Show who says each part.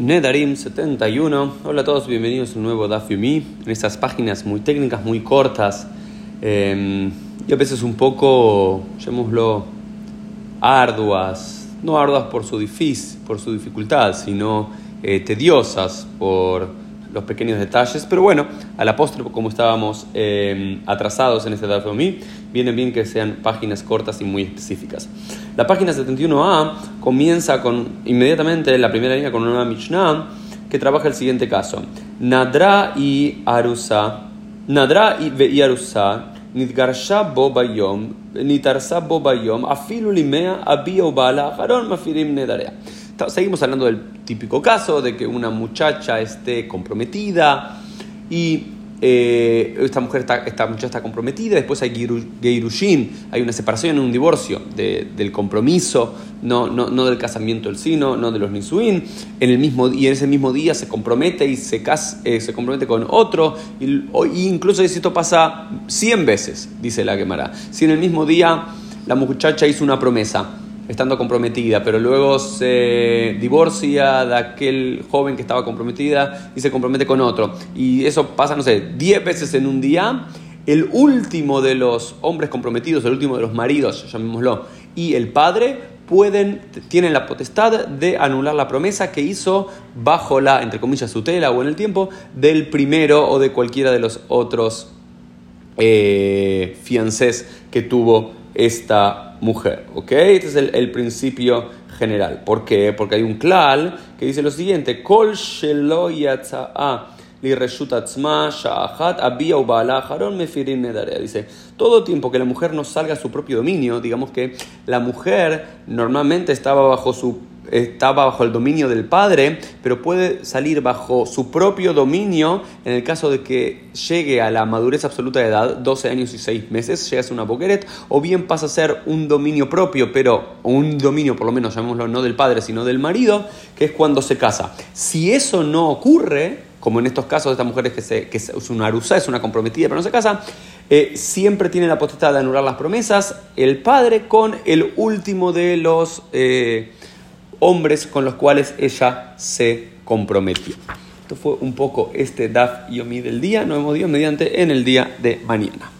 Speaker 1: Nedarim 71. Hola a todos, bienvenidos a un nuevo Daf en estas páginas muy técnicas, muy cortas em, y a veces un poco, llamémoslo, arduas. No arduas por su, difícil, por su dificultad, sino eh, tediosas por los pequeños detalles, pero bueno, a la postre, como estábamos em, atrasados en este dato mí, viene bien que sean páginas cortas y muy específicas. La página 71a comienza con inmediatamente la primera línea con una Mishnah que trabaja el siguiente caso. Nadra y Arusa, Nadra y Arusa, bayom, Nitarsa bo bayom, Afilu limea, Abia bala, Haron mafirim nedarea. Seguimos hablando del típico caso de que una muchacha esté comprometida y eh, esta mujer está, esta muchacha está comprometida, después hay geirushin, hay una separación, un divorcio del compromiso, no, no, no, del casamiento del sino, no de los nisuin, en el mismo, y en ese mismo día se compromete y se, eh, se compromete con otro, y, incluso si esto pasa 100 veces, dice la Gemara, si en el mismo día la muchacha hizo una promesa, estando comprometida, pero luego se divorcia de aquel joven que estaba comprometida y se compromete con otro. Y eso pasa, no sé, 10 veces en un día. El último de los hombres comprometidos, el último de los maridos, llamémoslo, y el padre pueden, tienen la potestad de anular la promesa que hizo bajo la, entre comillas, tutela o en el tiempo del primero o de cualquiera de los otros eh, fiancés que tuvo esta mujer. ¿Ok? Este es el, principio general. ¿Por qué? Porque hay un klal que dice lo siguiente: Kol Dice, todo tiempo que la mujer no salga a su propio dominio, digamos que la mujer normalmente estaba bajo su estaba bajo el dominio del padre, pero puede salir bajo su propio dominio en el caso de que llegue a la madurez absoluta de edad, 12 años y 6 meses, llega a ser una boqueret, o bien pasa a ser un dominio propio, pero un dominio por lo menos llamémoslo no del padre, sino del marido, que es cuando se casa. Si eso no ocurre, como en estos casos de estas mujeres que, se, que es una arusa, es una comprometida pero no se casa, eh, siempre tiene la potestad de anular las promesas el padre con el último de los... Eh, hombres con los cuales ella se comprometió. Esto fue un poco este Daf Yomi del día. Nos vemos Dios mediante en el día de mañana.